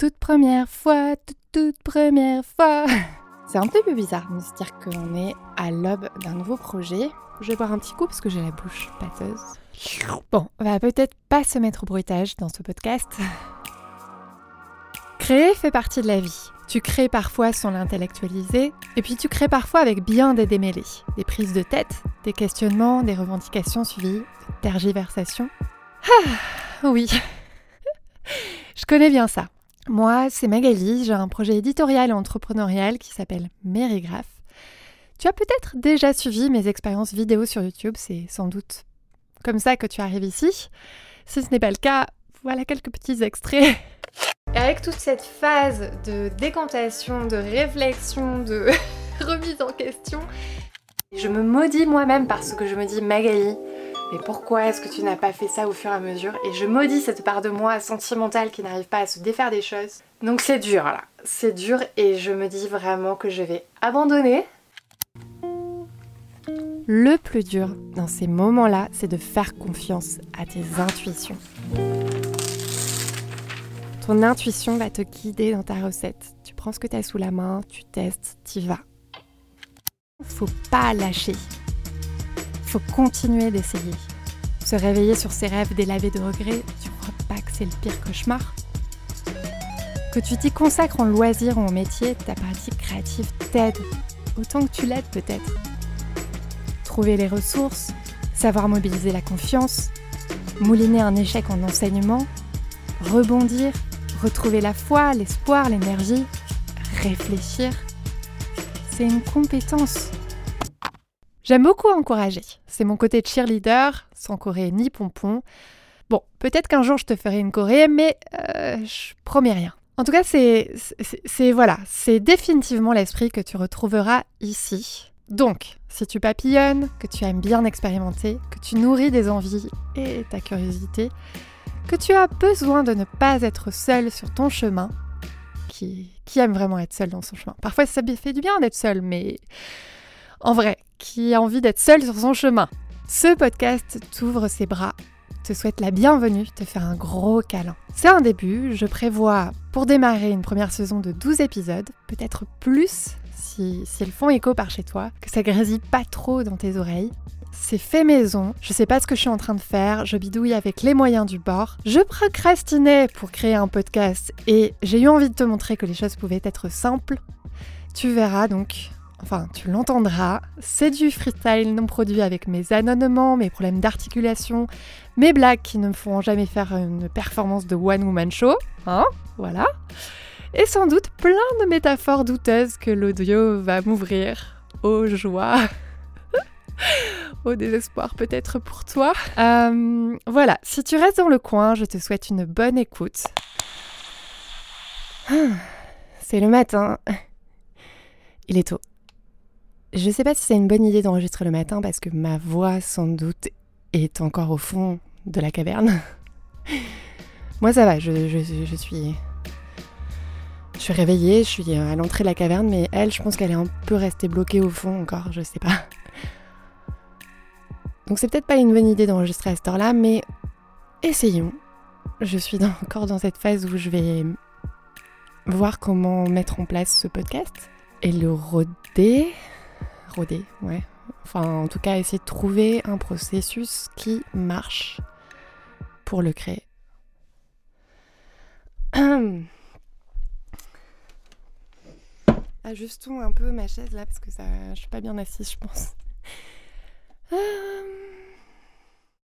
toute première fois, toute, toute première fois. C'est un petit peu bizarre de se dire qu'on est à l'aube d'un nouveau projet. Je vais boire un petit coup parce que j'ai la bouche pâteuse. Bon, on va peut-être pas se mettre au bruitage dans ce podcast. Créer fait partie de la vie. Tu crées parfois sans l'intellectualiser, et puis tu crées parfois avec bien des démêlés, des prises de tête, des questionnements, des revendications suivies tergiversations. Ah, oui, je connais bien ça. Moi, c'est Magali, j'ai un projet éditorial et entrepreneurial qui s'appelle Mérigraphe. Tu as peut-être déjà suivi mes expériences vidéo sur YouTube, c'est sans doute comme ça que tu arrives ici. Si ce n'est pas le cas, voilà quelques petits extraits. Avec toute cette phase de décantation, de réflexion, de remise en question, je me maudis moi-même parce que je me dis Magali, mais pourquoi est-ce que tu n'as pas fait ça au fur et à mesure Et je maudis cette part de moi sentimentale qui n'arrive pas à se défaire des choses. Donc c'est dur là, c'est dur et je me dis vraiment que je vais abandonner. Le plus dur dans ces moments-là, c'est de faire confiance à tes intuitions. Ton intuition va te guider dans ta recette. Tu prends ce que tu as sous la main, tu testes, tu vas. Faut pas lâcher faut continuer d'essayer. Se réveiller sur ses rêves délavés de regrets, tu crois pas que c'est le pire cauchemar? Que tu t'y consacres en loisir ou en métier, ta pratique créative t'aide, autant que tu l'aides peut-être. Trouver les ressources, savoir mobiliser la confiance, mouliner un échec en enseignement, rebondir, retrouver la foi, l'espoir, l'énergie, réfléchir, c'est une compétence J'aime beaucoup encourager. C'est mon côté cheerleader, sans choré ni pompon. Bon, peut-être qu'un jour je te ferai une choré, mais euh, je promets rien. En tout cas, c'est, c'est voilà, c'est définitivement l'esprit que tu retrouveras ici. Donc, si tu papillonnes, que tu aimes bien expérimenter, que tu nourris des envies et ta curiosité, que tu as besoin de ne pas être seul sur ton chemin, qui, qui aime vraiment être seul dans son chemin. Parfois, ça fait du bien d'être seul, mais en vrai, qui a envie d'être seul sur son chemin. Ce podcast t'ouvre ses bras, te souhaite la bienvenue, te fait un gros câlin. C'est un début, je prévois pour démarrer une première saison de 12 épisodes, peut-être plus si, si elles font écho par chez toi, que ça grésille pas trop dans tes oreilles. C'est fait maison, je sais pas ce que je suis en train de faire, je bidouille avec les moyens du bord. Je procrastinais pour créer un podcast et j'ai eu envie de te montrer que les choses pouvaient être simples. Tu verras donc, enfin tu l'entendras, c'est du freestyle non produit avec mes anonnements, mes problèmes d'articulation, mes blagues qui ne me font jamais faire une performance de one-woman show, hein, voilà. Et sans doute plein de métaphores douteuses que l'audio va m'ouvrir aux joies, au désespoir peut-être pour toi. Euh, voilà, si tu restes dans le coin, je te souhaite une bonne écoute. C'est le matin. Il est tôt. Je sais pas si c'est une bonne idée d'enregistrer le matin parce que ma voix sans doute est encore au fond de la caverne. Moi ça va, je, suis. Je suis réveillée, je suis à l'entrée de la caverne, mais elle, je pense qu'elle est un peu restée bloquée au fond encore, je sais pas. Donc c'est peut-être pas une bonne idée d'enregistrer à cette heure-là, mais essayons. Je suis encore dans cette phase où je vais voir comment mettre en place ce podcast et le roder roder, ouais. Enfin, en tout cas, essayer de trouver un processus qui marche pour le créer. Ajustons un peu ma chaise là parce que ça, je suis pas bien assise, je pense.